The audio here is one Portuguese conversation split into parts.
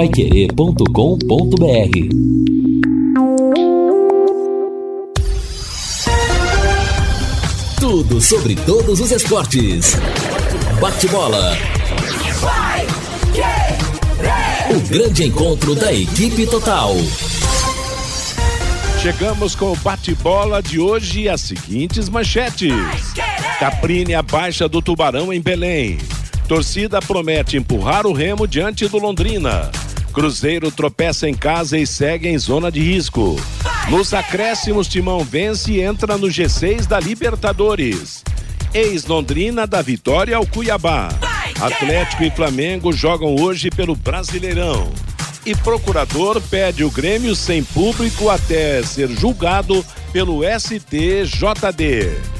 paiquerê.com.br Tudo sobre todos os esportes. Bate-bola. O grande encontro da equipe total. Chegamos com o bate-bola de hoje e as seguintes manchetes. Caprine abaixa do Tubarão em Belém. Torcida promete empurrar o Remo diante do Londrina. Cruzeiro tropeça em casa e segue em zona de risco. Nos acréscimos, Timão vence e entra no G6 da Libertadores. Ex-Londrina da vitória ao Cuiabá. Atlético e Flamengo jogam hoje pelo Brasileirão. E procurador pede o Grêmio sem público até ser julgado pelo STJD.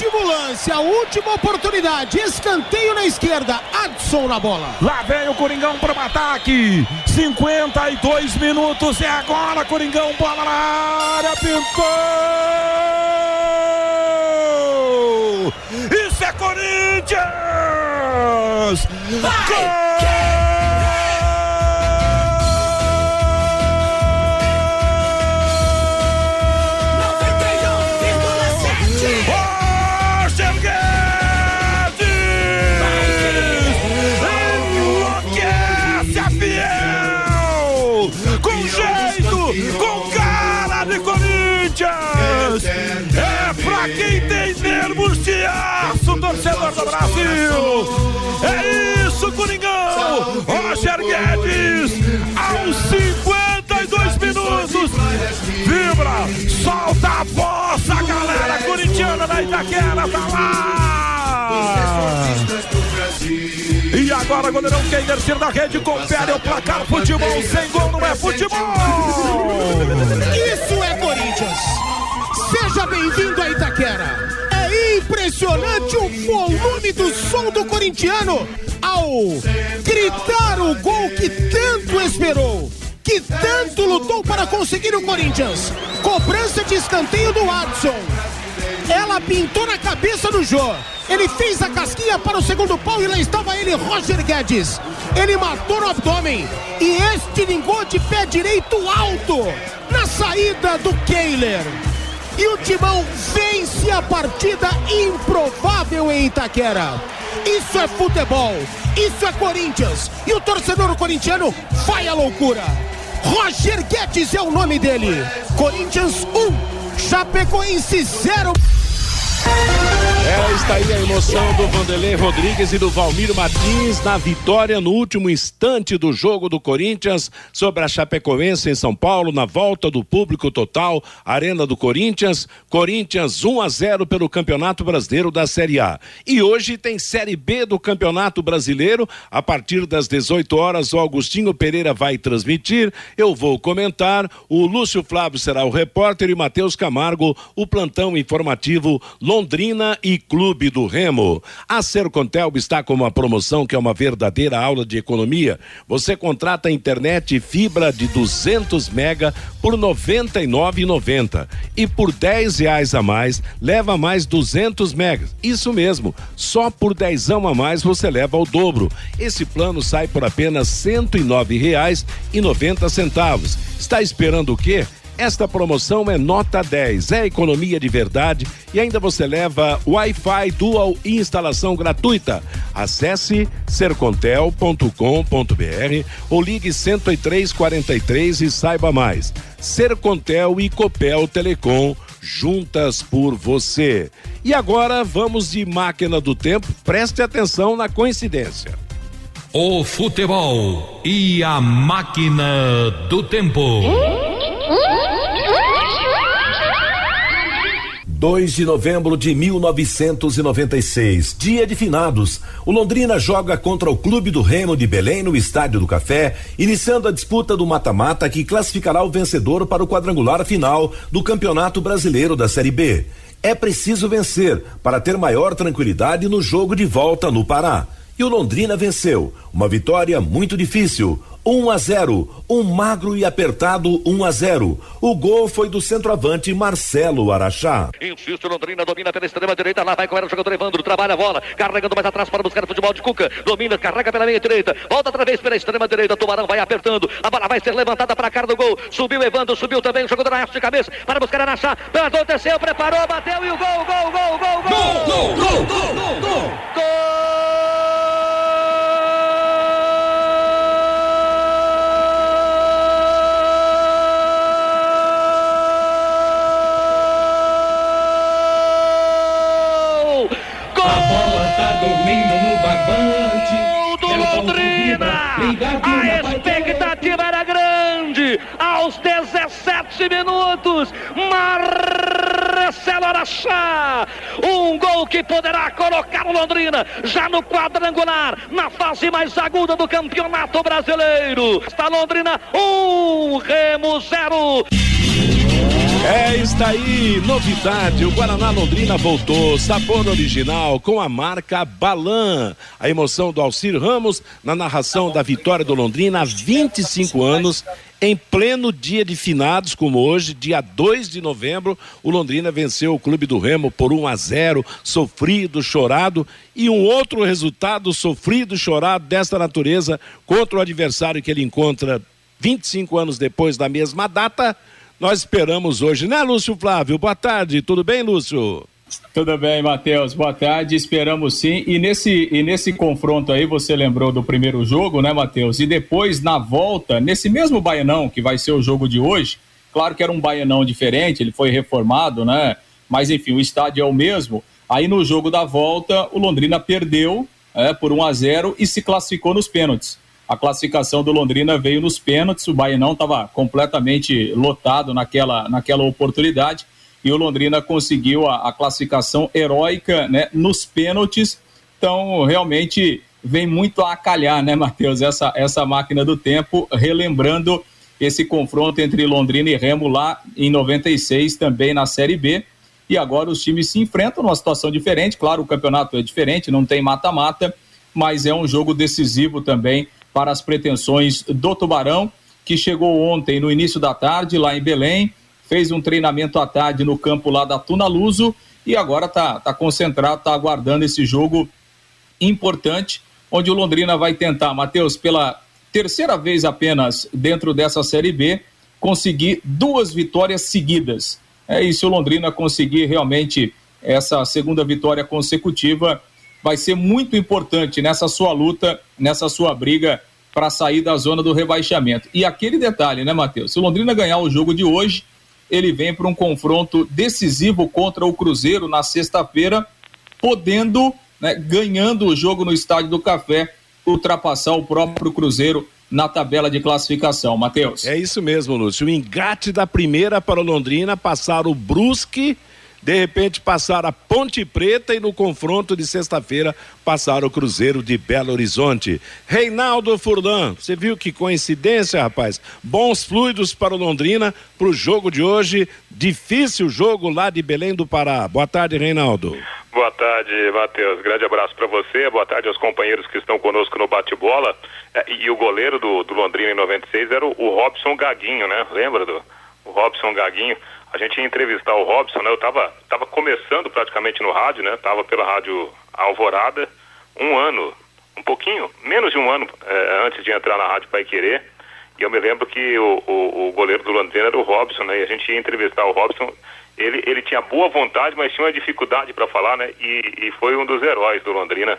Último lance, a última oportunidade. Escanteio na esquerda. Adson na bola. Lá vem o Coringão para o ataque. 52 minutos. É agora, Coringão. Bola na área. Pintou. Isso é Corinthians. Gol! Do Brasil! É isso, Coringão! Roger Guedes, aos 52 minutos, vibra, solta a voz, a galera corintiana da Itaquera tá lá! E agora, goleirão Keider tira da rede, confere o placar, futebol sem gol não é futebol! Isso é Corinthians. Seja bem-vindo a Itaquera. Impressionante o volume do som do corintiano ao gritar o gol que tanto esperou, que tanto lutou para conseguir o Corinthians. Cobrança de escanteio do Watson. Ela pintou na cabeça do Jô. Ele fez a casquinha para o segundo pau e lá estava ele, Roger Guedes. Ele matou no abdômen e estilingou de pé direito alto na saída do Kehler. E o Timão vence a partida improvável em Itaquera. Isso é futebol, isso é Corinthians. E o torcedor corintiano vai à loucura. Roger Guedes é o nome dele. Corinthians 1, Chapecoense 0. É, está aí a emoção do Vanderlei Rodrigues e do Valmir Martins na vitória no último instante do jogo do Corinthians sobre a Chapecoense em São Paulo, na volta do público total, Arena do Corinthians. Corinthians 1 a 0 pelo Campeonato Brasileiro da Série A. E hoje tem Série B do Campeonato Brasileiro. A partir das 18 horas, o Augustinho Pereira vai transmitir. Eu vou comentar. O Lúcio Flávio será o repórter e Matheus Camargo, o plantão informativo Londrina e Clube do Remo. A Sercontel está com uma promoção que é uma verdadeira aula de economia. Você contrata internet fibra de 200 mega por R$ 99,90 e por 10 reais a mais leva mais 200 megas. Isso mesmo, só por dezão a mais você leva o dobro. Esse plano sai por apenas R$ 109,90 centavos. Está esperando o quê? Esta promoção é nota 10, é economia de verdade e ainda você leva Wi-Fi Dual e instalação gratuita. Acesse sercontel.com.br ou ligue 10343 e saiba mais. Sercontel e Copel Telecom juntas por você. E agora vamos de máquina do tempo. Preste atenção na coincidência. O futebol e a máquina do tempo. 2 de novembro de 1996, dia de finados. O Londrina joga contra o Clube do Remo de Belém no Estádio do Café, iniciando a disputa do mata-mata que classificará o vencedor para o quadrangular final do Campeonato Brasileiro da Série B. É preciso vencer para ter maior tranquilidade no jogo de volta no Pará. E o Londrina venceu. Uma vitória muito difícil. 1 a 0. Um magro e apertado 1 a 0. O gol foi do centroavante Marcelo Araxá. Insiste Londrina, domina pela extrema direita, lá vai com o jogador Evandro, trabalha a bola, carregando mais atrás para buscar o futebol de Cuca, domina, carrega pela meia direita, volta outra vez pela extrema direita, Tubarão vai apertando, a bola vai ser levantada para a cara do gol, subiu Evandro, subiu também o jogador Araxá de cabeça para buscar Araxá, Aconteceu, preparou, bateu e o gol, gol, gol, gol, gol! Gol, gol, gol, gol, gol! gol, gol, gol A expectativa era grande. Aos 17 minutos, Marcelo Araxá. Um gol que poderá colocar o Londrina já no quadrangular, na fase mais aguda do Campeonato Brasileiro. Está Londrina, um, Remo zero. É, está aí, novidade, o Guaraná Londrina voltou, sabor original com a marca Balan. A emoção do Alcir Ramos na narração da vitória do Londrina há 25 anos, em pleno dia de finados como hoje, dia 2 de novembro, o Londrina venceu o Clube do Remo por 1 a 0, sofrido, chorado, e um outro resultado sofrido, chorado desta natureza contra o adversário que ele encontra 25 anos depois da mesma data, nós esperamos hoje, né, Lúcio Flávio? Boa tarde, tudo bem, Lúcio? Tudo bem, Matheus. Boa tarde. Esperamos sim. E nesse, e nesse confronto aí, você lembrou do primeiro jogo, né, Matheus? E depois, na volta, nesse mesmo Baianão, que vai ser o jogo de hoje, claro que era um Baianão diferente, ele foi reformado, né? Mas enfim, o estádio é o mesmo. Aí no jogo da volta, o Londrina perdeu é, por 1 a 0 e se classificou nos pênaltis. A classificação do Londrina veio nos pênaltis, o Bainão estava completamente lotado naquela, naquela oportunidade e o Londrina conseguiu a, a classificação heróica né, nos pênaltis. Então, realmente vem muito a calhar, né, Matheus, essa, essa máquina do tempo, relembrando esse confronto entre Londrina e Remo lá em 96, também na Série B. E agora os times se enfrentam numa situação diferente. Claro, o campeonato é diferente, não tem mata-mata, mas é um jogo decisivo também para as pretensões do Tubarão, que chegou ontem no início da tarde lá em Belém, fez um treinamento à tarde no campo lá da Tuna Luso e agora está tá concentrado, está aguardando esse jogo importante, onde o Londrina vai tentar, Matheus, pela terceira vez apenas dentro dessa Série B, conseguir duas vitórias seguidas. É, e se o Londrina conseguir realmente essa segunda vitória consecutiva, vai ser muito importante nessa sua luta, nessa sua briga para sair da zona do rebaixamento. E aquele detalhe, né, Matheus? Se o Londrina ganhar o jogo de hoje, ele vem para um confronto decisivo contra o Cruzeiro na sexta-feira, podendo, né, ganhando o jogo no Estádio do Café, ultrapassar o próprio Cruzeiro na tabela de classificação, Matheus. É isso mesmo, Lúcio. O engate da primeira para o Londrina, passar o Brusque de repente passar a Ponte Preta e no confronto de sexta-feira passar o Cruzeiro de Belo Horizonte. Reinaldo Furlan, você viu que coincidência, rapaz? Bons fluidos para o Londrina para o jogo de hoje. Difícil jogo lá de Belém do Pará. Boa tarde, Reinaldo. Boa tarde, Matheus. Grande abraço para você. Boa tarde aos companheiros que estão conosco no bate-bola. É, e o goleiro do, do Londrina em 96 era o, o Robson Gaguinho, né? Lembra do o Robson Gaguinho? A gente ia entrevistar o Robson, né? Eu estava tava começando praticamente no rádio, né? Tava pela rádio Alvorada, um ano, um pouquinho, menos de um ano é, antes de entrar na rádio Pai Querer. E eu me lembro que o, o, o goleiro do Londrina era o Robson, né? E a gente ia entrevistar o Robson. Ele, ele tinha boa vontade, mas tinha uma dificuldade para falar, né? E, e foi um dos heróis do Londrina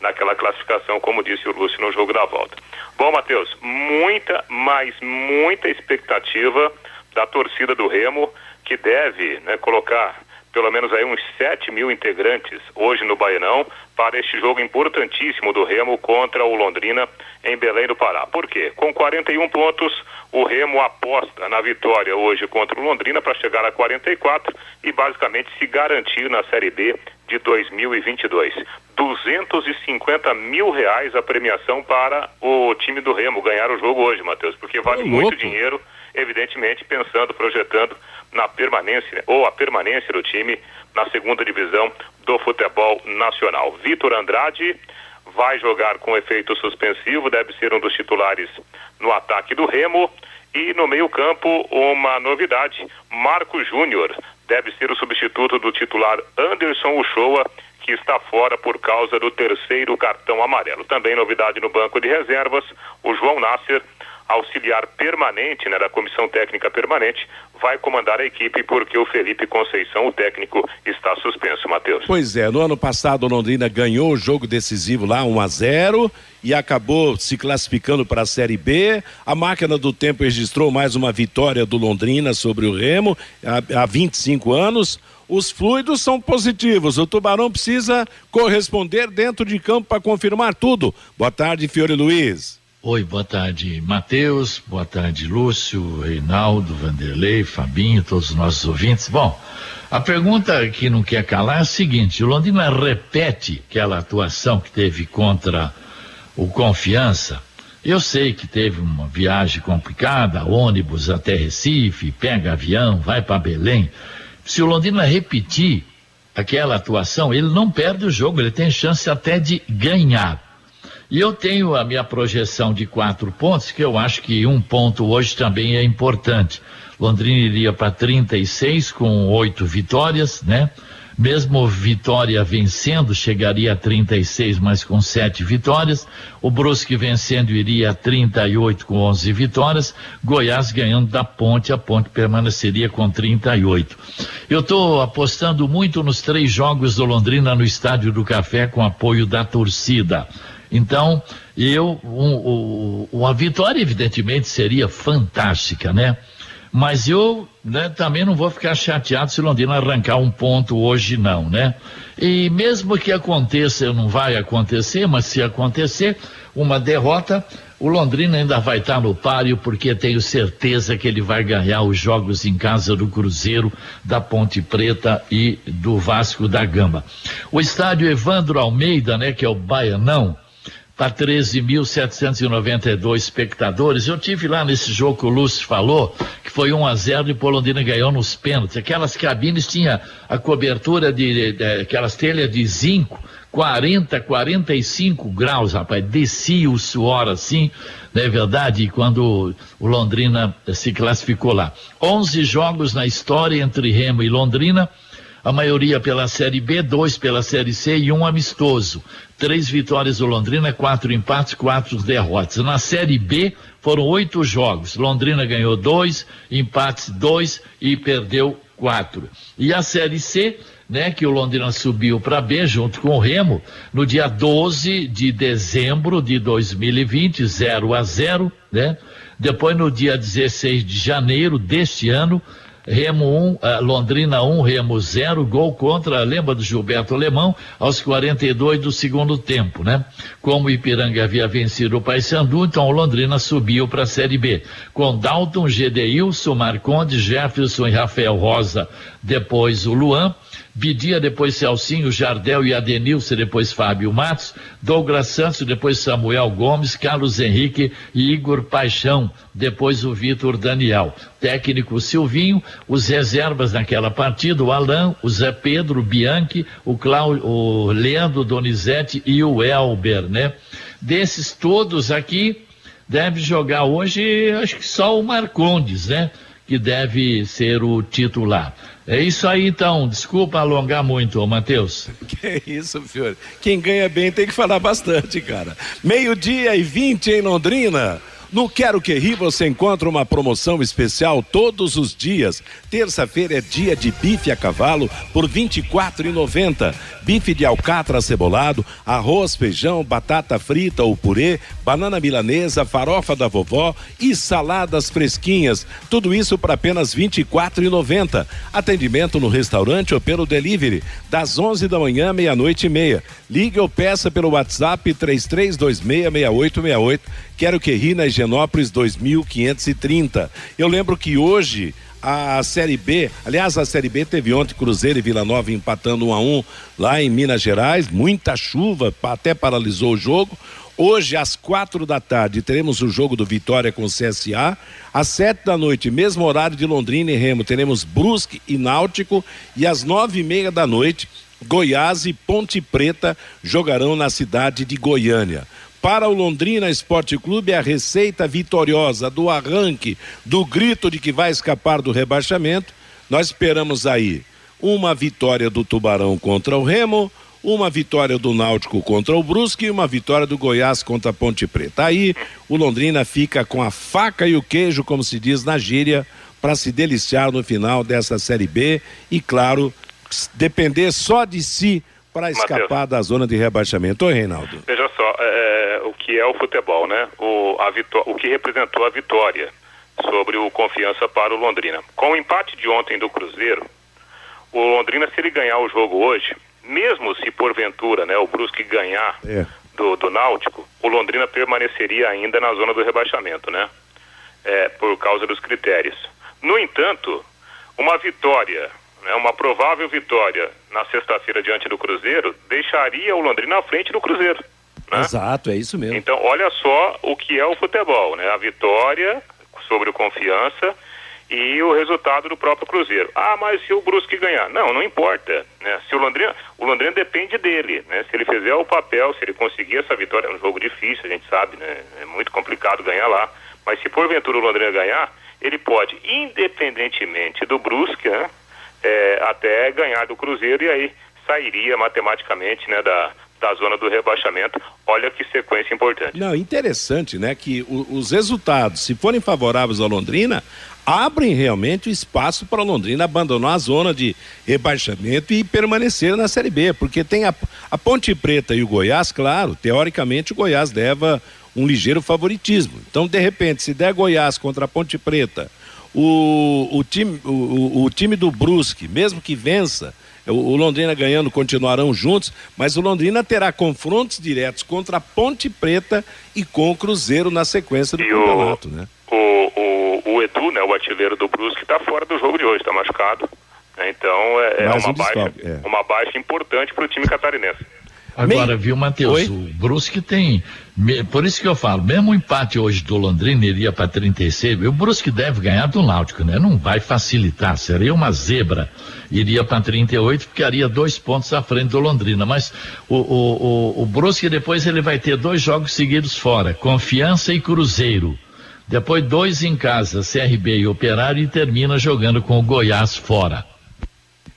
naquela classificação, como disse o Lúcio no jogo da volta. Bom, Matheus, muita, mas muita expectativa da torcida do Remo que deve né, colocar pelo menos aí uns 7 mil integrantes hoje no Baianão para este jogo importantíssimo do Remo contra o Londrina em Belém do Pará. Por quê? Com 41 pontos, o Remo aposta na vitória hoje contra o Londrina para chegar a 44 e basicamente se garantir na Série B de 2022. 250 mil reais a premiação para o time do Remo ganhar o jogo hoje, Matheus, porque vale muito dinheiro, evidentemente pensando, projetando na permanência ou a permanência do time na segunda divisão do futebol nacional. Vitor Andrade vai jogar com efeito suspensivo, deve ser um dos titulares no ataque do Remo. E no meio-campo, uma novidade: Marco Júnior deve ser o substituto do titular Anderson Uchoa, que está fora por causa do terceiro cartão amarelo. Também novidade no banco de reservas: o João Nasser auxiliar permanente, né, da comissão técnica permanente, vai comandar a equipe porque o Felipe Conceição, o técnico, está suspenso, Matheus. Pois é, no ano passado Londrina ganhou o jogo decisivo lá 1 a 0 e acabou se classificando para a Série B. A máquina do tempo registrou mais uma vitória do Londrina sobre o Remo há, há 25 anos. Os fluidos são positivos. O Tubarão precisa corresponder dentro de campo para confirmar tudo. Boa tarde, Fiore Luiz. Oi, boa tarde, Matheus, boa tarde, Lúcio, Reinaldo, Vanderlei, Fabinho, todos os nossos ouvintes. Bom, a pergunta que não quer calar é a seguinte: o Londrina repete aquela atuação que teve contra o Confiança. Eu sei que teve uma viagem complicada, ônibus até Recife, pega avião, vai para Belém. Se o Londrina repetir aquela atuação, ele não perde o jogo, ele tem chance até de ganhar. E eu tenho a minha projeção de quatro pontos, que eu acho que um ponto hoje também é importante. Londrina iria para 36 com oito vitórias, né? Mesmo Vitória vencendo, chegaria a 36, mas com sete vitórias. O Brusque vencendo iria a 38 com 11 vitórias. Goiás ganhando da Ponte, a Ponte permaneceria com 38. Eu estou apostando muito nos três jogos do Londrina no Estádio do Café com apoio da torcida. Então, eu, um, um, uma vitória, evidentemente, seria fantástica, né? Mas eu né, também não vou ficar chateado se Londrina arrancar um ponto hoje, não, né? E mesmo que aconteça, não vai acontecer, mas se acontecer uma derrota, o Londrina ainda vai estar no páreo, porque tenho certeza que ele vai ganhar os jogos em casa do Cruzeiro, da Ponte Preta e do Vasco da Gama. O estádio Evandro Almeida, né, que é o Baianão, para 13.792 espectadores. Eu tive lá nesse jogo que o Lúcio falou, que foi 1 a 0 e o Polondrina ganhou nos pênaltis. Aquelas cabines tinha a cobertura de, de, aquelas telhas de zinco, 40, 45 graus, rapaz. Descia o suor assim, não é verdade? Quando o Londrina se classificou lá. 11 jogos na história entre Remo e Londrina a maioria pela Série B, dois pela Série C e um amistoso. Três vitórias do Londrina, quatro empates, quatro derrotas. Na Série B foram oito jogos. Londrina ganhou dois, empates dois e perdeu quatro. E a Série C, né, que o Londrina subiu para B junto com o Remo, no dia 12 de dezembro de 2020, 0 a 0, né? Depois no dia 16 de janeiro deste ano, Remo 1, um, uh, Londrina 1, um, Remo 0, gol contra, lembra do Gilberto Alemão, aos 42 do segundo tempo, né? Como o Ipiranga havia vencido o Paysandu, então o Londrina subiu para a Série B. Com Dalton, Gedeilson, Marconde, Jefferson e Rafael Rosa, depois o Luan, Bidia, depois Celcinho, Jardel e Adenilson, depois Fábio Matos, Douglas Santos, depois Samuel Gomes, Carlos Henrique e Igor Paixão, depois o Vitor Daniel. Técnico Silvinho, os reservas naquela partida, o Alain, o Zé Pedro, o Bianchi, o, Cláudio, o Leandro Donizete e o Elber, né? Desses todos aqui, deve jogar hoje, acho que só o Marcondes, né? Que deve ser o titular. É isso aí então, desculpa alongar muito, Matheus. Que isso, Fiore. Quem ganha bem tem que falar bastante, cara. Meio-dia e 20 em Londrina. No Quero Que Ri você encontra uma promoção especial todos os dias. Terça-feira é dia de bife a cavalo por R$ 24,90. Bife de alcatra cebolado, arroz, feijão, batata frita ou purê, banana milanesa, farofa da vovó e saladas fresquinhas. Tudo isso por apenas R$ 24,90. Atendimento no restaurante ou pelo delivery, das 11 da manhã, meia-noite e meia. Ligue ou peça pelo WhatsApp 33266868. Quero que ri na Higienópolis 2530. Eu lembro que hoje a Série B, aliás, a Série B teve ontem Cruzeiro e Vila Nova empatando um a um lá em Minas Gerais, muita chuva, até paralisou o jogo. Hoje, às quatro da tarde, teremos o jogo do Vitória com o CSA. Às sete da noite, mesmo horário de Londrina e Remo, teremos Brusque e Náutico. E às nove e meia da noite, Goiás e Ponte Preta jogarão na cidade de Goiânia. Para o Londrina Esporte Clube, a receita vitoriosa do arranque, do grito de que vai escapar do rebaixamento, nós esperamos aí uma vitória do Tubarão contra o Remo, uma vitória do Náutico contra o Brusque e uma vitória do Goiás contra a Ponte Preta. Aí o Londrina fica com a faca e o queijo, como se diz na gíria, para se deliciar no final dessa Série B e, claro, depender só de si para escapar Mateus. da zona de rebaixamento. Oi, Reinaldo. Veja que é o futebol, né? O, a o que representou a vitória sobre o Confiança para o Londrina. Com o empate de ontem do Cruzeiro, o Londrina, se ele ganhar o jogo hoje, mesmo se porventura né, o Brusque ganhar é. do, do Náutico, o Londrina permaneceria ainda na zona do rebaixamento, né? É, por causa dos critérios. No entanto, uma vitória, né, uma provável vitória na sexta-feira diante do Cruzeiro, deixaria o Londrina à frente do Cruzeiro. Né? Exato, é isso mesmo. Então, olha só o que é o futebol, né? A vitória sobre o confiança e o resultado do próprio Cruzeiro. Ah, mas se o Brusque ganhar? Não, não importa. Né? Se o Londrina, o Londrina depende dele, né? Se ele fizer o papel, se ele conseguir essa vitória, é um jogo difícil, a gente sabe, né? É muito complicado ganhar lá. Mas se porventura o Londrina ganhar, ele pode, independentemente do Brusque, né? É, até ganhar do Cruzeiro e aí sairia matematicamente, né, da, da zona do rebaixamento. Olha que sequência importante. Não, interessante, né? Que o, os resultados, se forem favoráveis ao Londrina, abrem realmente o espaço para Londrina abandonar a zona de rebaixamento e permanecer na Série B, porque tem a, a Ponte Preta e o Goiás, claro, teoricamente o Goiás leva um ligeiro favoritismo. Então, de repente, se der Goiás contra a Ponte Preta, o, o, time, o, o time do Brusque, mesmo que vença, o Londrina ganhando continuarão juntos, mas o Londrina terá confrontos diretos contra a Ponte Preta e com o Cruzeiro na sequência do e campeonato, o, né? O, o, o, Edu, né, o artilheiro do Brusque, está fora do jogo de hoje, está machucado. Né? Então é, é uma, baixa, é. uma baixa importante para o time catarinense. Agora, viu, Matheus? O Brusque tem. Por isso que eu falo, mesmo o empate hoje do Londrina iria para 36, o Brusque deve ganhar do Náutico, né? Não vai facilitar, seria uma zebra. Iria para 38, ficaria dois pontos à frente do Londrina. Mas o, o, o, o Brusque depois ele vai ter dois jogos seguidos fora: Confiança e Cruzeiro. Depois dois em casa, CRB e Operário, e termina jogando com o Goiás fora.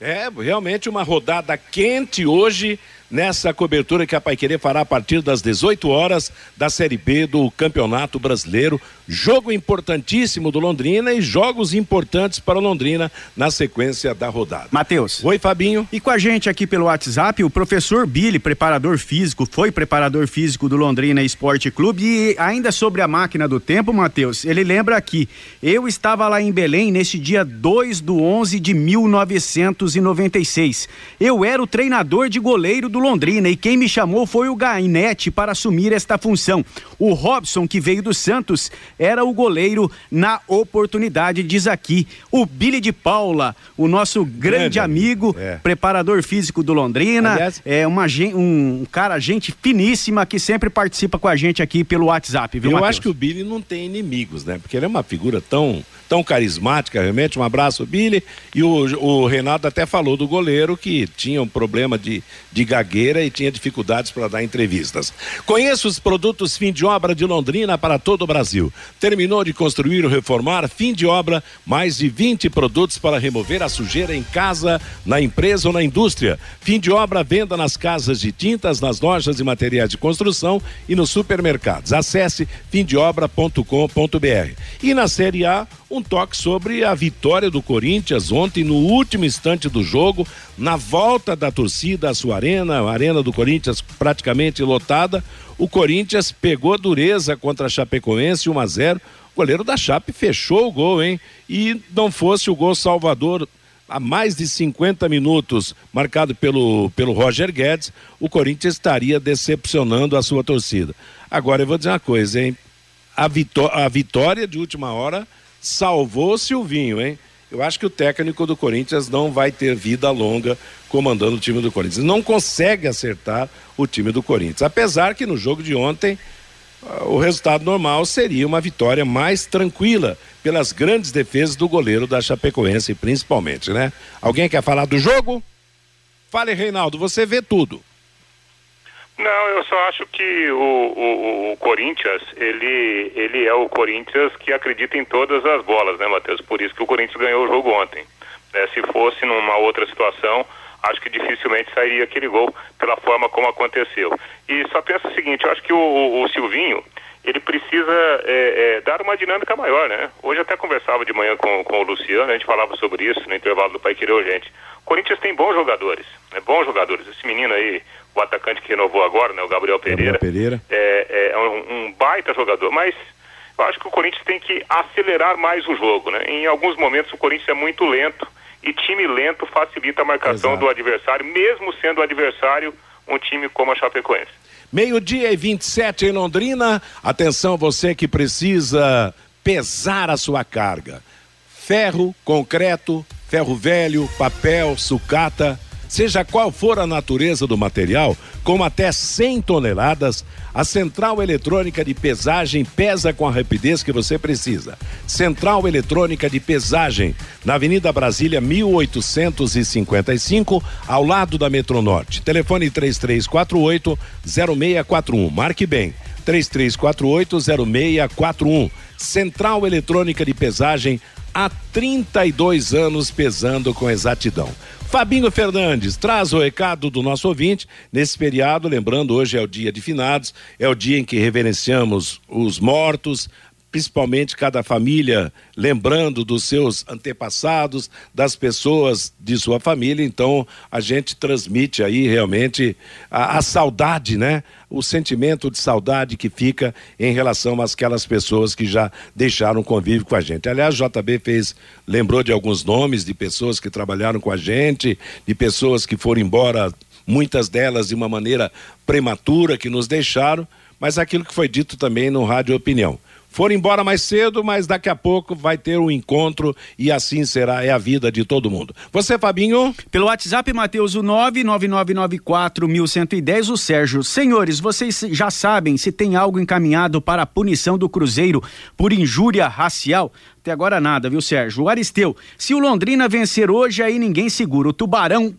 É, realmente uma rodada quente hoje nessa cobertura que a Querer fará a partir das 18 horas da Série B do Campeonato Brasileiro. Jogo importantíssimo do Londrina e jogos importantes para o Londrina na sequência da rodada. Matheus. Oi, Fabinho. E com a gente aqui pelo WhatsApp, o professor Billy, preparador físico, foi preparador físico do Londrina Esporte Clube e ainda sobre a máquina do tempo, Matheus, ele lembra aqui, eu estava lá em Belém neste dia 2 do 11 de 1996. Eu era o treinador de goleiro do Londrina e quem me chamou foi o Gainete para assumir esta função. O Robson, que veio do Santos, era o goleiro na oportunidade, diz aqui. O Billy de Paula, o nosso grande, grande amigo, é. preparador físico do Londrina, Aliás, é uma, um cara, gente finíssima que sempre participa com a gente aqui pelo WhatsApp, viu, Eu Mateus? acho que o Billy não tem inimigos, né? Porque ele é uma figura tão, tão carismática, realmente. Um abraço, Billy. E o, o Renato até falou do goleiro que tinha um problema de, de gagueira gagueira e tinha dificuldades para dar entrevistas. Conheça os produtos fim de obra de Londrina para todo o Brasil. Terminou de construir ou reformar, fim de obra, mais de 20 produtos para remover a sujeira em casa, na empresa ou na indústria. Fim de obra, venda nas casas de tintas, nas lojas e materiais de construção e nos supermercados. Acesse fimdeobra.com.br. E na Série A, um toque sobre a vitória do Corinthians ontem, no último instante do jogo, na volta da torcida à sua arena, a arena do Corinthians praticamente lotada. O Corinthians pegou dureza contra a Chapecoense 1 a 0. O goleiro da Chape fechou o gol, hein? E não fosse o gol salvador há mais de 50 minutos, marcado pelo, pelo Roger Guedes, o Corinthians estaria decepcionando a sua torcida. Agora eu vou dizer uma coisa, hein? A, vitó a vitória de última hora salvou o Silvinho, hein? Eu acho que o técnico do Corinthians não vai ter vida longa comandando o time do Corinthians. Não consegue acertar o time do Corinthians. Apesar que no jogo de ontem o resultado normal seria uma vitória mais tranquila pelas grandes defesas do goleiro da Chapecoense, principalmente, né? Alguém quer falar do jogo? Fale, Reinaldo, você vê tudo. Não, eu só acho que o, o, o, Corinthians, ele, ele é o Corinthians que acredita em todas as bolas, né, Matheus? Por isso que o Corinthians ganhou o jogo ontem. É, se fosse numa outra situação, acho que dificilmente sairia aquele gol pela forma como aconteceu. E só penso o seguinte, eu acho que o, o Silvinho, ele precisa é, é, dar uma dinâmica maior, né? Hoje até conversava de manhã com, com o Luciano, a gente falava sobre isso no intervalo do Pai Querer Urgente. O Corinthians tem bons jogadores, né? bons jogadores. Esse menino aí, o atacante que renovou agora, né? O Gabriel Pereira, Gabriel Pereira. É, é um, um baita jogador, mas eu acho que o Corinthians tem que acelerar mais o jogo, né? Em alguns momentos o Corinthians é muito lento e time lento facilita a marcação Exato. do adversário, mesmo sendo o adversário um time como a Chapecoense. Meio-dia e 27 em Londrina. Atenção, você que precisa pesar a sua carga. Ferro, concreto, ferro velho, papel, sucata Seja qual for a natureza do material, com até 100 toneladas, a central eletrônica de pesagem pesa com a rapidez que você precisa. Central eletrônica de pesagem, na Avenida Brasília 1855, ao lado da Metronorte. Telefone 3348 0641. Marque bem. 3348 0641. Central eletrônica de pesagem há 32 anos pesando com exatidão. Fabinho Fernandes, traz o recado do nosso ouvinte nesse feriado, lembrando hoje é o dia de finados, é o dia em que reverenciamos os mortos, principalmente cada família lembrando dos seus antepassados, das pessoas de sua família. Então, a gente transmite aí realmente a, a, saudade, né? O sentimento de saudade que fica em relação àquelas pessoas que já deixaram convívio com a gente. Aliás, JB fez, lembrou de alguns nomes de pessoas que trabalharam com a gente, de pessoas que foram embora, muitas delas de uma maneira prematura, que nos deixaram, mas aquilo que foi dito também no Rádio Opinião foram embora mais cedo, mas daqui a pouco vai ter um encontro e assim será, é a vida de todo mundo. Você, Fabinho? Pelo WhatsApp, Matheus, o 99994110, o Sérgio. Senhores, vocês já sabem se tem algo encaminhado para a punição do Cruzeiro por injúria racial? Até agora nada, viu, Sérgio? O Aristeu, se o Londrina vencer hoje, aí ninguém segura. O Tubarão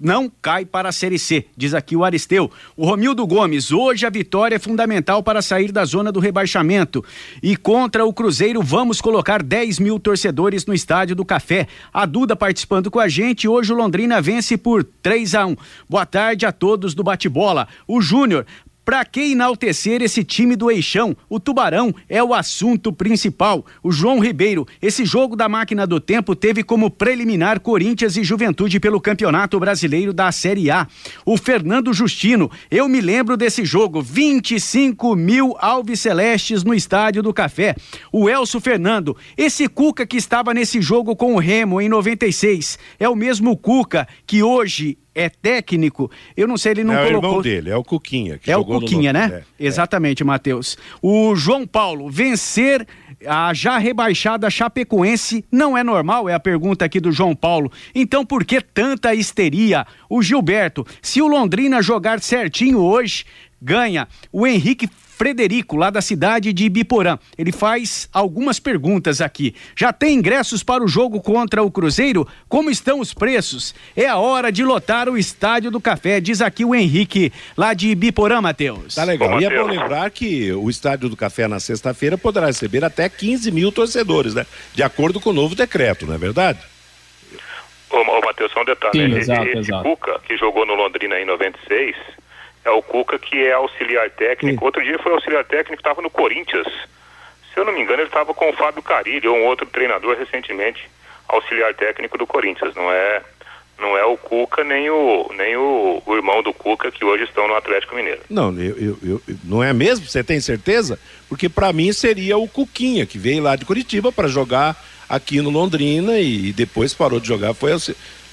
não cai para a Série C, diz aqui o Aristeu. O Romildo Gomes, hoje a vitória é fundamental para sair da zona do rebaixamento. E contra o Cruzeiro, vamos colocar 10 mil torcedores no Estádio do Café. A Duda participando com a gente. Hoje o Londrina vence por 3 a 1 Boa tarde a todos do Bate-Bola. O Júnior, Pra que enaltecer esse time do Eixão? O Tubarão é o assunto principal. O João Ribeiro, esse jogo da máquina do tempo teve como preliminar Corinthians e Juventude pelo Campeonato Brasileiro da Série A. O Fernando Justino, eu me lembro desse jogo, 25 mil alves celestes no Estádio do Café. O Elso Fernando, esse Cuca que estava nesse jogo com o Remo em 96, é o mesmo Cuca que hoje é técnico, eu não sei, ele não é colocou. É o irmão dele, é o Cuquinha. é o Cuquinha, né? É, Exatamente, é. Matheus. O João Paulo, vencer a já rebaixada Chapecoense não é normal? É a pergunta aqui do João Paulo. Então por que tanta histeria? O Gilberto, se o Londrina jogar certinho hoje, ganha o Henrique Frederico, lá da cidade de Ibiporã. Ele faz algumas perguntas aqui. Já tem ingressos para o jogo contra o Cruzeiro? Como estão os preços? É a hora de lotar o Estádio do Café, diz aqui o Henrique, lá de Ibiporã, Matheus. Tá legal. e é bom lembrar que o Estádio do Café na sexta-feira poderá receber até 15 mil torcedores, né? De acordo com o novo decreto, não é verdade? Ô, ô Matheus, só um detalhe. Sim, né? exato, Esse exato. Cuca, que jogou no Londrina em 96, é o Cuca que é auxiliar técnico. Outro dia foi auxiliar técnico, estava no Corinthians. Se eu não me engano, ele estava com o Fábio Carilho, um outro treinador recentemente, auxiliar técnico do Corinthians. Não é, não é o Cuca nem o, nem o, o irmão do Cuca que hoje estão no Atlético Mineiro. Não, eu, eu- eu- não é mesmo? Você tem certeza? Porque para mim seria o Cuquinha, que veio lá de Curitiba para jogar aqui no Londrina e depois parou de jogar. Foi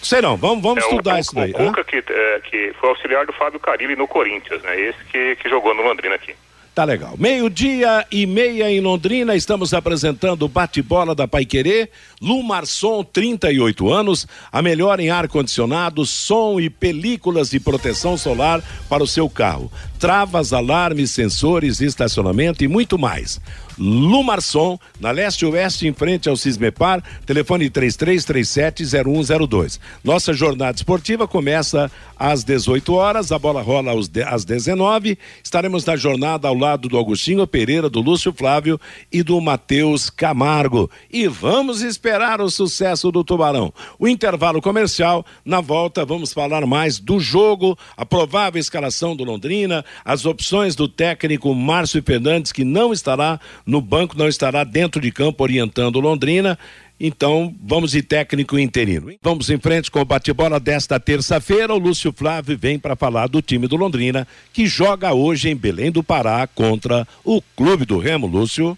Sei não, vamos, vamos é estudar o, isso o daí. hã? Cuca que, é, que foi auxiliar do Fábio Carilli no Corinthians, né? Esse que, que jogou no Londrina aqui. Tá legal. Meio-dia e meia em Londrina, estamos apresentando o bate-bola da Paiquerê. Lumarson, 38 anos, a melhor em ar-condicionado, som e películas de proteção solar para o seu carro. Travas, alarmes, sensores, estacionamento e muito mais. Lumarson, na leste-oeste, em frente ao Cismepar, telefone 33370102. Nossa jornada esportiva começa às 18 horas, a bola rola às 19. Estaremos na jornada ao lado do Agostinho Pereira, do Lúcio Flávio e do Matheus Camargo. E vamos esperar o sucesso do Tubarão. O intervalo comercial, na volta, vamos falar mais do jogo, a provável escalação do Londrina, as opções do técnico Márcio Fernandes, que não estará no banco, não estará dentro de campo orientando Londrina. Então, vamos de técnico interino. Vamos em frente com o bate-bola desta terça-feira. O Lúcio Flávio vem para falar do time do Londrina, que joga hoje em Belém do Pará contra o Clube do Remo, Lúcio.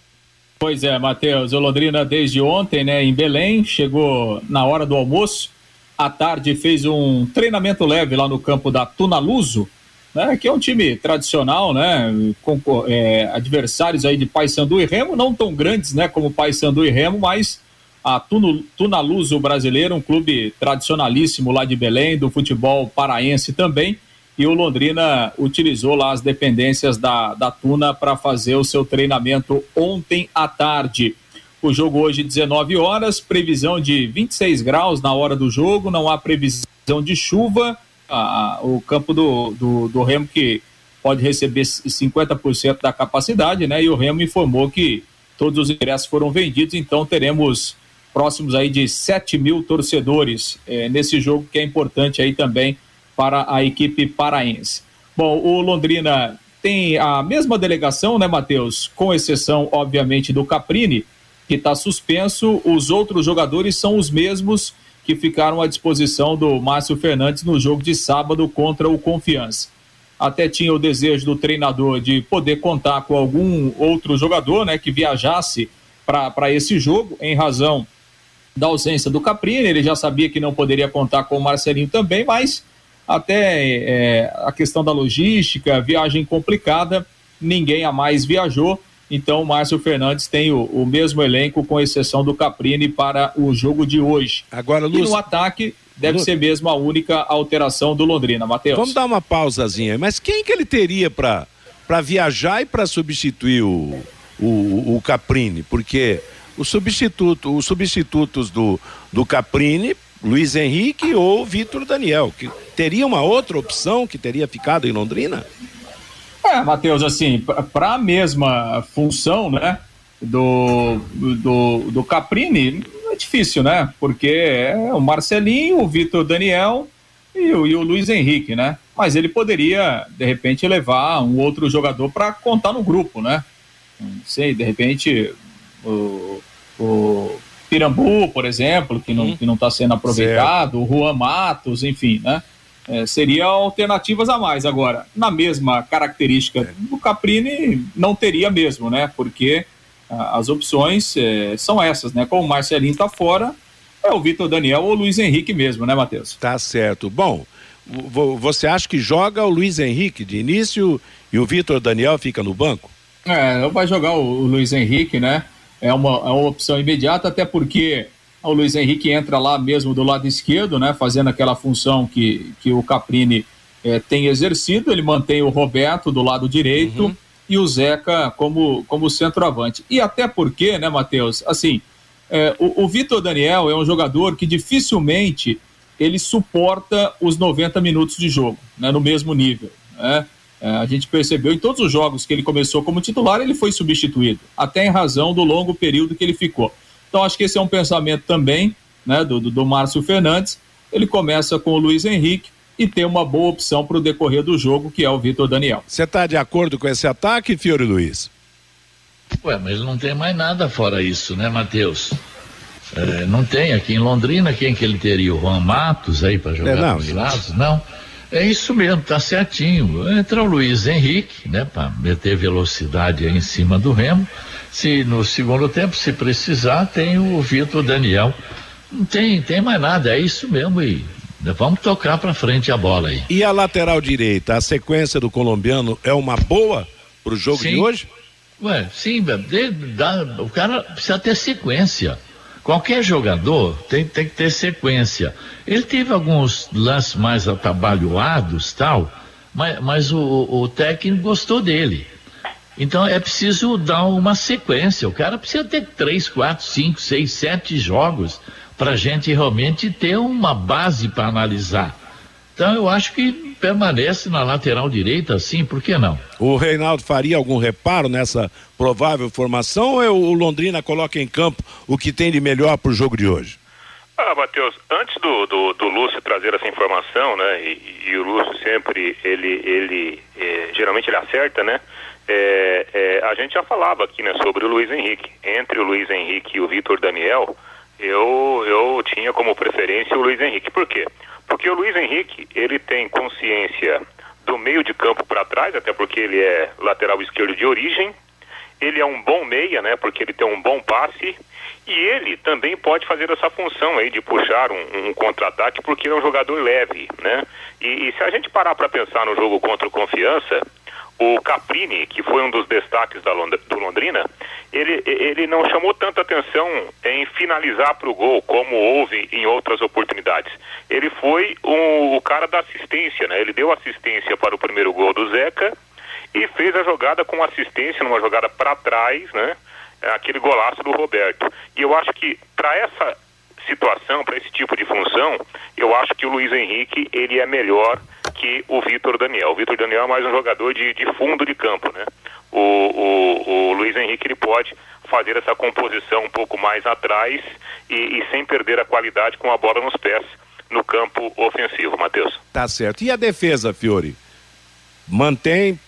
Pois é, Matheus, o Londrina desde ontem, né, em Belém, chegou na hora do almoço, à tarde fez um treinamento leve lá no campo da Tunaluso, né, que é um time tradicional, né, com é, adversários aí de Paysandu e Remo, não tão grandes, né, como Paysandu e Remo, mas a Tunu- Tunaluso brasileiro, um clube tradicionalíssimo lá de Belém, do futebol paraense também, e o Londrina utilizou lá as dependências da, da Tuna para fazer o seu treinamento ontem à tarde. O jogo hoje 19 horas, previsão de 26 graus na hora do jogo, não há previsão de chuva. Ah, o campo do, do, do Remo que pode receber 50% da capacidade, né? E o Remo informou que todos os ingressos foram vendidos, então teremos próximos aí de 7 mil torcedores eh, nesse jogo que é importante aí também para a equipe paraense. Bom, o Londrina tem a mesma delegação, né, Matheus? Com exceção, obviamente, do Caprini, que está suspenso. Os outros jogadores são os mesmos que ficaram à disposição do Márcio Fernandes no jogo de sábado contra o Confiança. Até tinha o desejo do treinador de poder contar com algum outro jogador né, que viajasse para esse jogo, em razão da ausência do Caprini. Ele já sabia que não poderia contar com o Marcelinho também, mas até é, a questão da logística, viagem complicada, ninguém a mais viajou. Então, o Márcio Fernandes tem o, o mesmo elenco, com exceção do Caprini, para o jogo de hoje. Agora, E Lúcio. no ataque, deve Lu- ser mesmo a única alteração do Londrina, Matheus. Vamos dar uma pausazinha. Mas quem que ele teria para viajar e para substituir o, o, o Caprini? Porque o substituto, os substitutos do, do Caprini, Luiz Henrique ou Vitor Daniel, que teria uma outra opção que teria ficado em Londrina? É, Matheus, assim, para a mesma função, né, do, do, do Caprini, é difícil, né? Porque é o Marcelinho, o Vitor Daniel e o, e o Luiz Henrique, né? Mas ele poderia, de repente, levar um outro jogador para contar no grupo, né? Não sei, de repente, o, o Pirambu, por exemplo, que não, que não está sendo aproveitado, o Juan Matos, enfim, né? É, seria alternativas a mais. Agora, na mesma característica do Caprini, não teria mesmo, né? Porque ah, as opções eh, são essas, né? Como o Marcelinho está fora, é o Vitor Daniel ou o Luiz Henrique mesmo, né, Matheus? Tá certo. Bom, vo- você acha que joga o Luiz Henrique de início e o Vitor Daniel fica no banco? É, vai jogar o, o Luiz Henrique, né? É uma, é uma opção imediata, até porque o Luiz Henrique entra lá mesmo do lado esquerdo, né? Fazendo aquela função que, que o Caprini é, tem exercido, ele mantém o Roberto do lado direito uhum. e o Zeca como, como centroavante. E até porque, né, Matheus, assim, é, o, o Vitor Daniel é um jogador que dificilmente ele suporta os 90 minutos de jogo, né, no mesmo nível. Né? É, a gente percebeu em todos os jogos que ele começou como titular, ele foi substituído, até em razão do longo período que ele ficou. Então, acho que esse é um pensamento também né, do, do, do Márcio Fernandes. Ele começa com o Luiz Henrique e tem uma boa opção para o decorrer do jogo, que é o Vitor Daniel. Você está de acordo com esse ataque, Fiore Luiz? Ué, mas não tem mais nada fora isso, né, Matheus? É, não tem aqui em Londrina quem que ele teria? O Juan Matos aí para jogar é, não, nos lados? Não. É isso mesmo, tá certinho. Entra o Luiz Henrique, né, para meter velocidade aí em cima do Remo. Se no segundo tempo, se precisar, tem o Vitor Daniel. Não tem, tem mais nada, é isso mesmo e vamos tocar para frente a bola aí. E a lateral direita, a sequência do colombiano é uma boa pro jogo sim. de hoje? Ué, sim, dá, o cara precisa ter sequência. Qualquer jogador tem, tem que ter sequência. Ele teve alguns lances mais atabalhoados, tal, mas, mas o, o técnico gostou dele. Então é preciso dar uma sequência. O cara precisa ter três, quatro, cinco, seis, sete jogos para a gente realmente ter uma base para analisar. Então eu acho que permanece na lateral direita, sim, por que não? O Reinaldo faria algum reparo nessa provável formação ou é o Londrina coloca em campo o que tem de melhor para o jogo de hoje? Ah, Matheus, antes do, do, do, Lúcio trazer essa informação, né, e, e o Lúcio sempre, ele, ele é, geralmente ele acerta, né, é, é, a gente já falava aqui, né, sobre o Luiz Henrique. Entre o Luiz Henrique e o Vitor Daniel, eu, eu tinha como preferência o Luiz Henrique. Por quê? Porque o Luiz Henrique, ele tem consciência do meio de campo para trás, até porque ele é lateral esquerdo de origem. Ele é um bom meia, né? Porque ele tem um bom passe. E ele também pode fazer essa função aí de puxar um, um contra-ataque, porque ele é um jogador leve, né? E, e se a gente parar para pensar no jogo contra o Confiança, o Caprini, que foi um dos destaques da do Londrina, ele, ele não chamou tanta atenção em finalizar para o gol, como houve em outras oportunidades. Ele foi o, o cara da assistência, né? Ele deu assistência para o primeiro gol do Zeca e fez a jogada com assistência, numa jogada para trás, né? Aquele golaço do Roberto. E eu acho que para essa situação, para esse tipo de função, eu acho que o Luiz Henrique ele é melhor que o Vitor Daniel. O Vitor Daniel é mais um jogador de, de fundo de campo, né? O, o, o, Luiz Henrique ele pode fazer essa composição um pouco mais atrás e, e sem perder a qualidade com a bola nos pés no campo ofensivo, Matheus. Tá certo. E a defesa, Fiore? Mantém,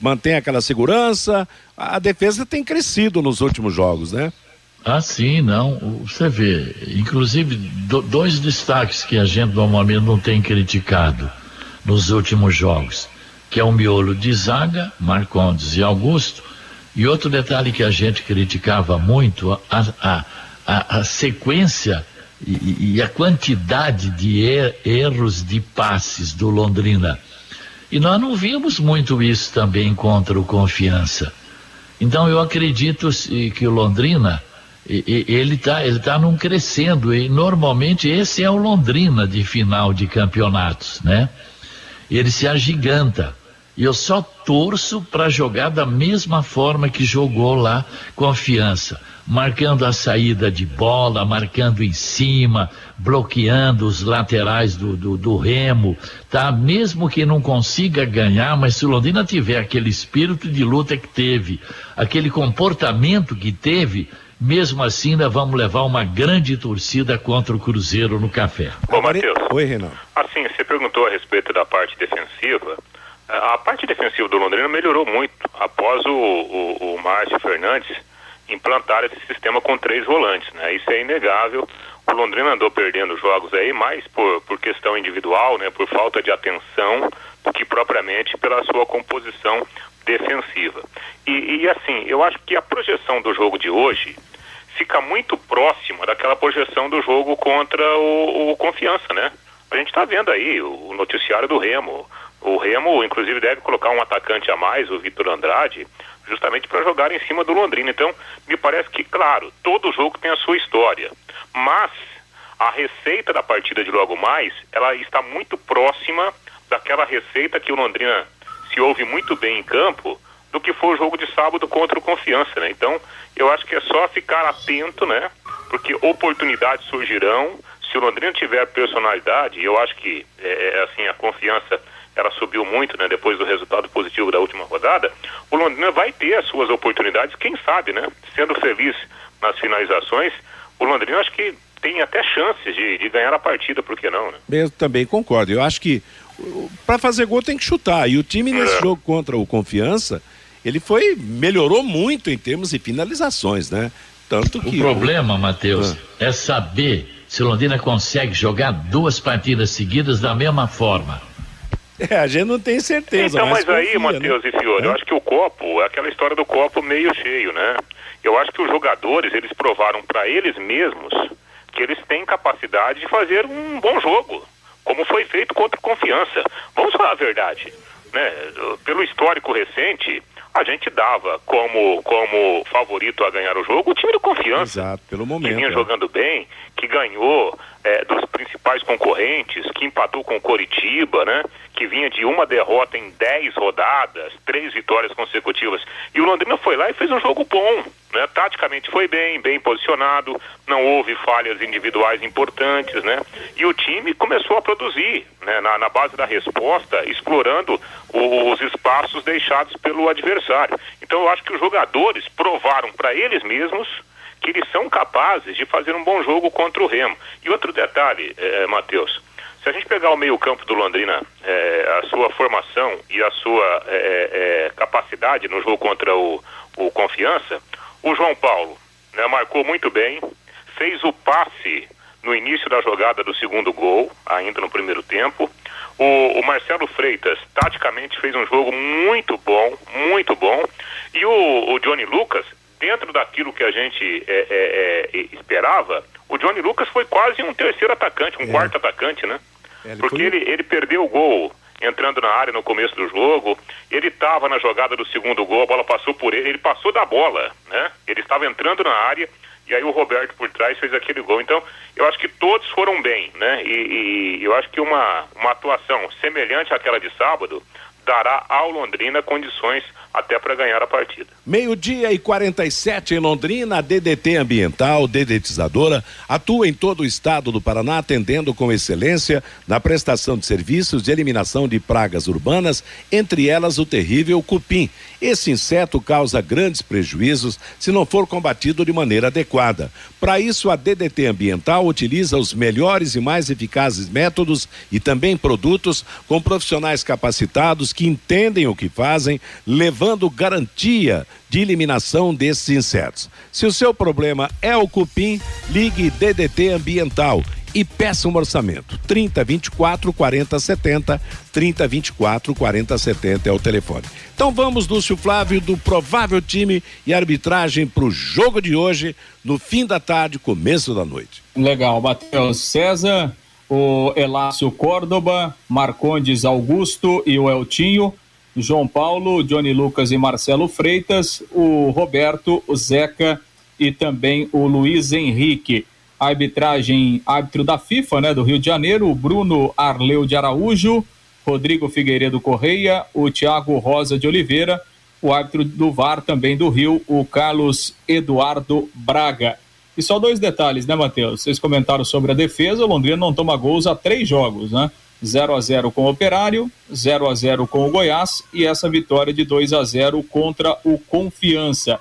mantém aquela segurança? A defesa tem crescido nos últimos jogos, né? Ah, sim, não. Você vê, inclusive, do, dois destaques que a gente normalmente não tem criticado nos últimos jogos, que é o miolo de zaga, Marcondes e Augusto, e outro detalhe que a gente criticava muito, a, a, a, a sequência e, e, a quantidade de er, erros de passes do Londrina. E nós não vimos muito isso também contra o Confiança. Então eu acredito que o Londrina ele está ele tá num crescendo e normalmente esse é o Londrina de final de campeonatos, né? Ele se agiganta. E eu só torço para jogar da mesma forma que jogou lá confiança, marcando a saída de bola, marcando em cima, bloqueando os laterais do, do, do Remo, tá? Mesmo que não consiga ganhar, mas se o Londrina tiver aquele espírito de luta que teve, aquele comportamento que teve, mesmo assim, nós vamos levar uma grande torcida contra o Cruzeiro no café. Ô, Matheus. Oi, Renan. Assim, você perguntou a respeito da parte defensiva. A parte defensiva do Londrina melhorou muito após o, o, o Márcio Fernandes implantar esse sistema com três volantes, né? Isso é inegável. O Londrina andou perdendo jogos aí mais por, por questão individual, né? Por falta de atenção do que propriamente pela sua composição defensiva. E, e assim, eu acho que a projeção do jogo de hoje fica muito próxima daquela projeção do jogo contra o, o Confiança, né? A gente está vendo aí o noticiário do Remo. O Remo, inclusive, deve colocar um atacante a mais, o Vitor Andrade, justamente para jogar em cima do Londrina. Então, me parece que, claro, todo jogo tem a sua história, mas a receita da partida de logo mais, ela está muito próxima daquela receita que o Londrina se ouve muito bem em campo do que foi o jogo de sábado contra o Confiança, né? Então, eu acho que é só ficar atento, né? Porque oportunidades surgirão. Se o Londrina tiver personalidade, eu acho que é, é assim a confiança ela subiu muito, né? Depois do resultado positivo da última rodada, o Londrina vai ter as suas oportunidades. Quem sabe, né? Sendo feliz nas finalizações, o Londrina acho que tem até chances de, de ganhar a partida, por que não, né? Eu também concordo. Eu acho que para fazer gol tem que chutar. E o time nesse é. jogo contra o Confiança, ele foi melhorou muito em termos de finalizações, né? Tanto que o problema, Matheus, ah. é saber se o Londrina consegue jogar duas partidas seguidas da mesma forma. É, a gente não tem certeza. Então, mas, mas aí, Matheus né? e Fiore, é? eu acho que o copo, é aquela história do copo meio cheio, né? Eu acho que os jogadores, eles provaram para eles mesmos que eles têm capacidade de fazer um bom jogo, como foi feito contra Confiança. Vamos falar a verdade, né? Pelo histórico recente, a gente dava como, como favorito a ganhar o jogo o time do Confiança. Exato, pelo momento. Que vinha é. jogando bem, que ganhou é, dos principais concorrentes, que empatou com o Coritiba, né? Que vinha de uma derrota em dez rodadas, três vitórias consecutivas. E o Londrina foi lá e fez um jogo bom, né? Taticamente foi bem, bem posicionado, não houve falhas individuais importantes, né? E o time começou a produzir, né? Na, na base da resposta, explorando os espaços deixados pelo adversário. Então eu acho que os jogadores provaram para eles mesmos que eles são capazes de fazer um bom jogo contra o Remo. E outro detalhe, é, Matheus, se a gente pegar o meio-campo do Londrina, é, a sua formação e a sua é, é, capacidade no jogo contra o, o Confiança, o João Paulo né, marcou muito bem, fez o passe no início da jogada do segundo gol, ainda no primeiro tempo. O, o, Marcelo Freitas, taticamente, fez um jogo muito bom, muito bom. E o, o Johnny Lucas, dentro daquilo que a gente é, é, é, esperava, o Johnny Lucas foi quase um terceiro atacante, um é. quarto atacante, né? É, ele Porque foi... ele, ele perdeu o gol entrando na área no começo do jogo, ele estava na jogada do segundo gol, a bola passou por ele, ele passou da bola, né? Ele estava entrando na área e aí o Roberto por trás fez aquele gol. Então, eu acho que todos foram bem, né? E, e eu acho que uma, uma atuação semelhante àquela de sábado dará ao Londrina condições até para ganhar a partida. Meio-dia e 47 em Londrina, a DDT Ambiental, dedetizadora, atua em todo o estado do Paraná, atendendo com excelência na prestação de serviços de eliminação de pragas urbanas, entre elas o terrível cupim. Esse inseto causa grandes prejuízos se não for combatido de maneira adequada. Para isso, a DDT Ambiental utiliza os melhores e mais eficazes métodos e também produtos com profissionais capacitados que entendem o que fazem, levando garantia de eliminação desses insetos. Se o seu problema é o cupim, ligue DDT Ambiental e peça um orçamento. 30 24 40 70, 30 24 40 70 é o telefone. Então vamos, Lúcio Flávio, do provável time e arbitragem para o jogo de hoje, no fim da tarde, começo da noite. Legal, Matheus César, o Elácio Córdoba, Marcondes Augusto e o Eltinho. João Paulo, Johnny Lucas e Marcelo Freitas, o Roberto, o Zeca e também o Luiz Henrique. Arbitragem, árbitro da FIFA, né, do Rio de Janeiro, Bruno Arleu de Araújo, Rodrigo Figueiredo Correia, o Tiago Rosa de Oliveira, o árbitro do VAR também do Rio, o Carlos Eduardo Braga. E só dois detalhes, né, Matheus? Vocês comentaram sobre a defesa, o Londrina não toma gols há três jogos, né? 0 a 0 com o Operário, 0 a 0 com o Goiás e essa vitória de 2 a 0 contra o Confiança.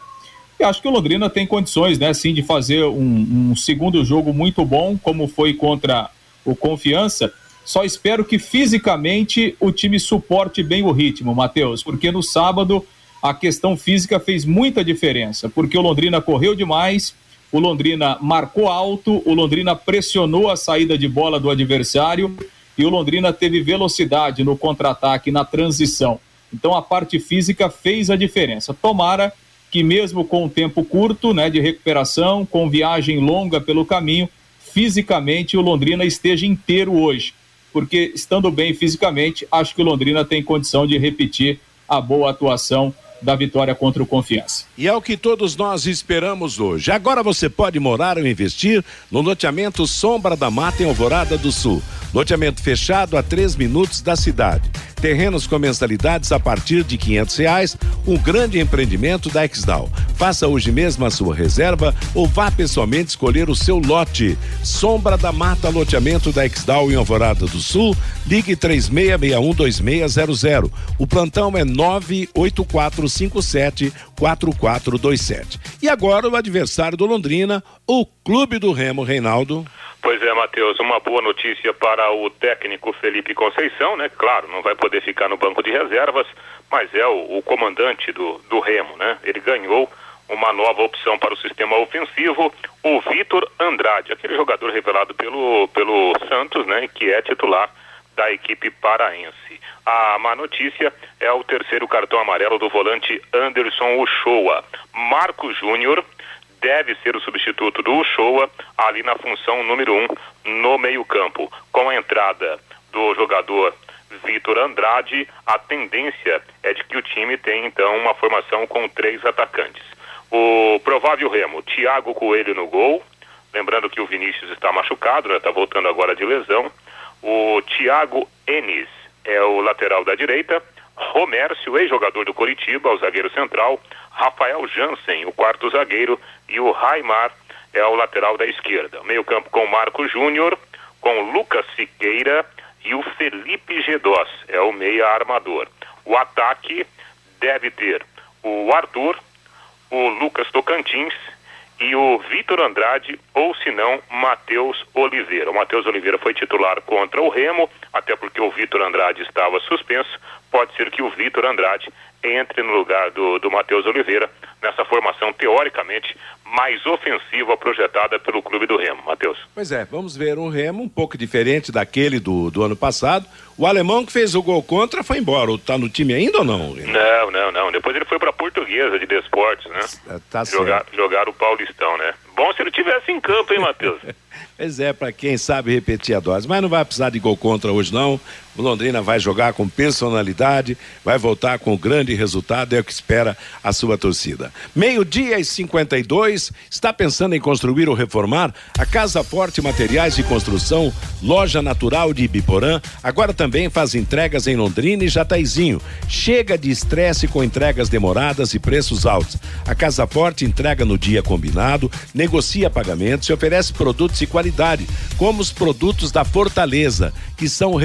Acho que o Londrina tem condições, né, sim, de fazer um, um segundo jogo muito bom, como foi contra o Confiança. Só espero que fisicamente o time suporte bem o ritmo, Matheus, porque no sábado a questão física fez muita diferença, porque o Londrina correu demais, o Londrina marcou alto, o Londrina pressionou a saída de bola do adversário e o Londrina teve velocidade no contra-ataque, na transição. Então a parte física fez a diferença. Tomara que mesmo com o tempo curto, né, de recuperação, com viagem longa pelo caminho, fisicamente o Londrina esteja inteiro hoje, porque estando bem fisicamente, acho que o Londrina tem condição de repetir a boa atuação da vitória contra o Confiança. E é o que todos nós esperamos hoje. Agora você pode morar ou investir no loteamento Sombra da Mata em Alvorada do Sul. Loteamento fechado a três minutos da cidade. Terrenos com mensalidades a partir de quinhentos reais, um grande empreendimento da Exdal. Faça hoje mesmo a sua reserva ou vá pessoalmente escolher o seu lote. Sombra da Mata, loteamento da Exdal em Alvorada do Sul. Ligue três meia. O plantão é nove oito quatro cinco sete quatro quatro dois sete. E agora o adversário do Londrina, o Clube do Remo, Reinaldo. Pois é, Matheus, uma boa notícia para o técnico Felipe Conceição, né? Claro, não vai poder ficar no banco de reservas, mas é o, o comandante do, do Remo, né? Ele ganhou uma nova opção para o sistema ofensivo, o Vitor Andrade, aquele jogador revelado pelo, pelo Santos, né? Que é titular da equipe paraense. A má notícia é o terceiro cartão amarelo do volante Anderson Uchoa. Marco Júnior deve ser o substituto do Uchoa ali na função número um no meio-campo. Com a entrada do jogador Vitor Andrade, a tendência é de que o time tenha então uma formação com três atacantes. O provável remo, Thiago Coelho no gol, lembrando que o Vinícius está machucado, está né, tá voltando agora de lesão. O Thiago Enes é o lateral da direita. Romércio, ex-jogador do Coritiba, o zagueiro central. Rafael Jansen, o quarto zagueiro, e o Raimar é o lateral da esquerda. Meio campo com Marco Júnior, com Lucas Siqueira e o Felipe Gedós, é o meia armador. O ataque deve ter o Arthur, o Lucas Tocantins e o Vitor Andrade, ou se não, Matheus Oliveira. O Matheus Oliveira foi titular contra o Remo, até porque o Vitor Andrade estava suspenso. Pode ser que o Vitor Andrade entre no lugar do, do Matheus Oliveira nessa formação teoricamente mais ofensiva projetada pelo clube do Remo, Matheus. Pois é, vamos ver um Remo um pouco diferente daquele do, do ano passado. O alemão que fez o gol contra foi embora. Tá no time ainda ou não? Não, não, não. Depois ele foi pra Portuguesa de Desportes, né? Tá jogar, jogar o Paulistão, né? Bom se ele tivesse em campo, hein, Matheus? pois é, para quem sabe repetir a dose. Mas não vai precisar de gol contra hoje, não. O Londrina vai jogar com personalidade, vai voltar com grande resultado, é o que espera a sua torcida. Meio-dia e 52, está pensando em construir ou reformar? A Casa Forte Materiais de Construção, loja natural de Ibiporã, agora também faz entregas em Londrina e Jataizinho. Chega de estresse com entregas demoradas e preços altos. A Casa Forte entrega no dia combinado, negocia pagamentos e oferece produtos de qualidade, como os produtos da Fortaleza, que são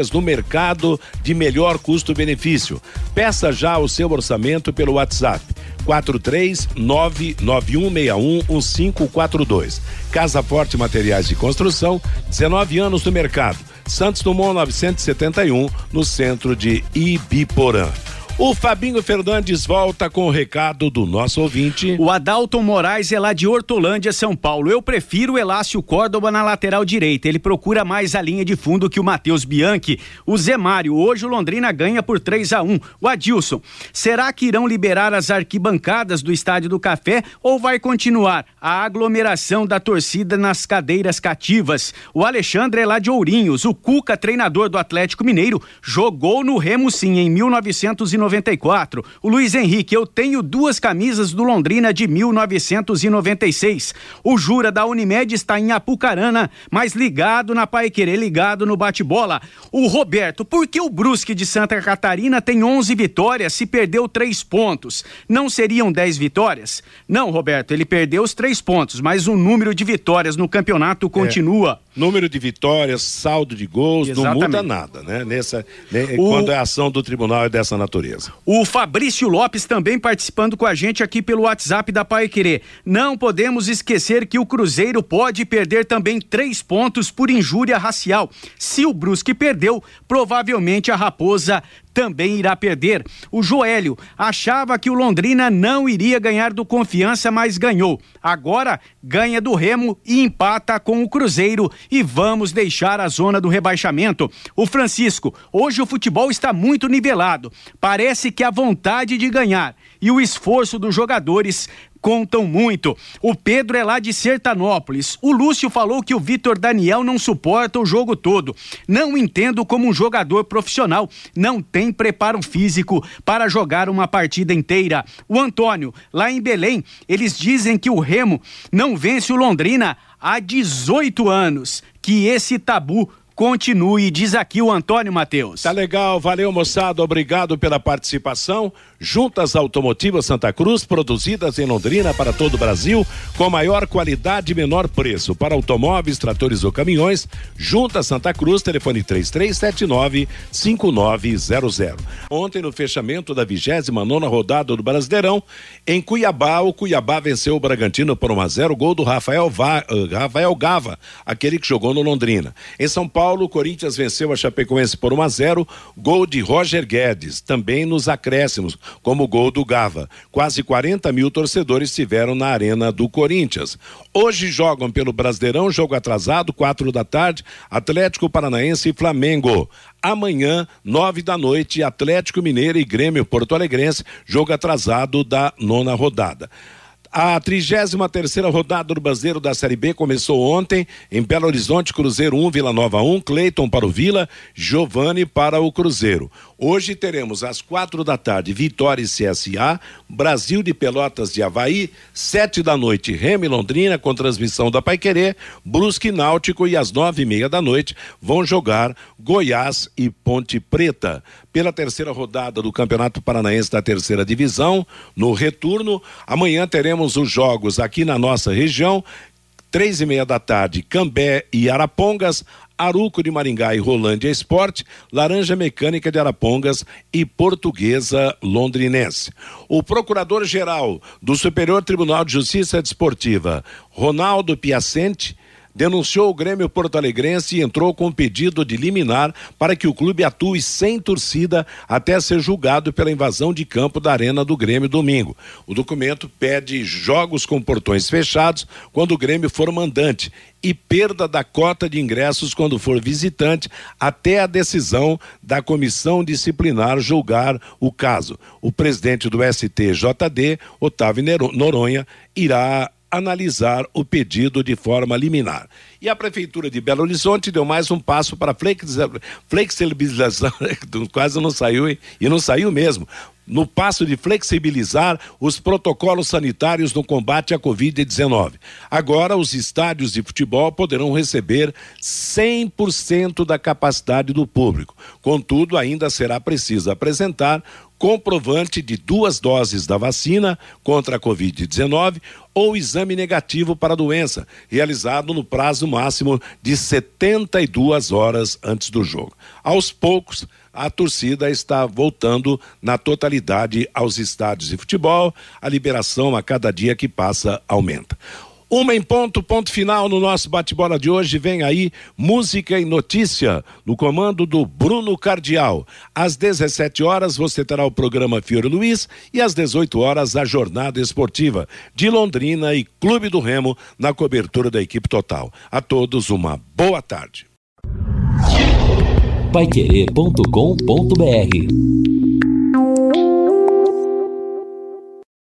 referências no mercado de melhor custo-benefício. Peça já o seu orçamento pelo WhatsApp. 43991611542. Casa Forte Materiais de Construção, 19 anos no mercado. Santos Dumont 971, no centro de Ibiporã. O Fabinho Fernandes volta com o recado do nosso ouvinte. O Adalton Moraes é lá de Hortolândia, São Paulo. Eu prefiro o Elácio Córdoba na lateral direita. Ele procura mais a linha de fundo que o Matheus Bianchi. O Zé Mário, hoje o Londrina ganha por 3 a 1 O Adilson, será que irão liberar as arquibancadas do Estádio do Café ou vai continuar a aglomeração da torcida nas cadeiras cativas? O Alexandre é lá de Ourinhos. O Cuca, treinador do Atlético Mineiro, jogou no Remo sim em 1990 1994. O Luiz Henrique, eu tenho duas camisas do Londrina de 1996. O Jura da Unimed está em Apucarana, mas ligado na Pai Querer, ligado no bate-bola. O Roberto, por que o Brusque de Santa Catarina tem 11 vitórias se perdeu três pontos? Não seriam 10 vitórias? Não, Roberto, ele perdeu os três pontos, mas o número de vitórias no campeonato continua. É. Número de vitórias, saldo de gols, Exatamente. não muda nada, né? Nessa, né? o... Quando a ação do tribunal é dessa natureza. O Fabrício Lopes também participando com a gente aqui pelo WhatsApp da Pai Querer. Não podemos esquecer que o Cruzeiro pode perder também três pontos por injúria racial. Se o Brusque perdeu, provavelmente a Raposa também irá perder. O Joélio achava que o Londrina não iria ganhar do Confiança, mas ganhou. Agora ganha do Remo e empata com o Cruzeiro e vamos deixar a zona do rebaixamento. O Francisco, hoje o futebol está muito nivelado. Parece que a vontade de ganhar e o esforço dos jogadores contam muito. O Pedro é lá de Sertanópolis. O Lúcio falou que o Vitor Daniel não suporta o jogo todo. Não entendo como um jogador profissional não tem preparo físico para jogar uma partida inteira. O Antônio, lá em Belém, eles dizem que o Remo não vence o Londrina há 18 anos. Que esse tabu continue, diz aqui o Antônio Matheus. Tá legal, valeu moçada, obrigado pela participação. Juntas Automotivas Santa Cruz, produzidas em Londrina para todo o Brasil, com maior qualidade e menor preço para automóveis, tratores ou caminhões. Juntas Santa Cruz, telefone 3379-5900. Ontem, no fechamento da 29 nona rodada do Brasileirão, em Cuiabá, o Cuiabá venceu o Bragantino por 1 a 0 gol do Rafael, Va, uh, Rafael Gava, aquele que jogou no Londrina. Em São Paulo, o Corinthians venceu a Chapecoense por 1 a 0 gol de Roger Guedes, também nos acréscimos como gol do Gava. Quase 40 mil torcedores estiveram na arena do Corinthians. Hoje jogam pelo Brasileirão, jogo atrasado, quatro da tarde, Atlético Paranaense e Flamengo. Amanhã, nove da noite, Atlético Mineiro e Grêmio Porto Alegrense, jogo atrasado da nona rodada. A 33 terceira rodada do Brasileiro da Série B começou ontem em Belo Horizonte, Cruzeiro 1, Vila Nova 1, Cleiton para o Vila, Giovani para o Cruzeiro. Hoje teremos às quatro da tarde Vitória e CSA, Brasil de Pelotas de Havaí, sete da noite Remy Londrina com transmissão da Paiquerê, Brusque Náutico e às nove e meia da noite vão jogar Goiás e Ponte Preta. Pela terceira rodada do Campeonato Paranaense da Terceira Divisão, no retorno, amanhã teremos os jogos aqui na nossa região três e meia da tarde, Cambé e Arapongas, Aruco de Maringá e Rolândia Esporte, Laranja Mecânica de Arapongas e Portuguesa Londrinense. O procurador-geral do Superior Tribunal de Justiça Desportiva, Ronaldo Piacente, denunciou o Grêmio Porto Alegrense e entrou com pedido de liminar para que o clube atue sem torcida até ser julgado pela invasão de campo da Arena do Grêmio domingo. O documento pede jogos com portões fechados quando o Grêmio for mandante e perda da cota de ingressos quando for visitante até a decisão da comissão disciplinar julgar o caso. O presidente do STJD, Otávio Noronha, irá analisar o pedido de forma liminar. E a Prefeitura de Belo Horizonte deu mais um passo para flexibilização, quase não saiu e não saiu mesmo, no passo de flexibilizar os protocolos sanitários no combate à Covid-19. Agora, os estádios de futebol poderão receber 100% da capacidade do público. Contudo, ainda será preciso apresentar comprovante de duas doses da vacina contra a Covid-19 ou exame negativo para a doença, realizado no prazo máximo de 72 horas antes do jogo. Aos poucos, a torcida está voltando na totalidade aos estádios de futebol, a liberação a cada dia que passa aumenta. Uma em ponto, ponto final no nosso bate-bola de hoje. Vem aí música e notícia no comando do Bruno Cardial. Às 17 horas você terá o programa Fiore Luiz e às 18 horas a jornada esportiva de Londrina e Clube do Remo na cobertura da equipe total. A todos uma boa tarde. Paiquerê.com.br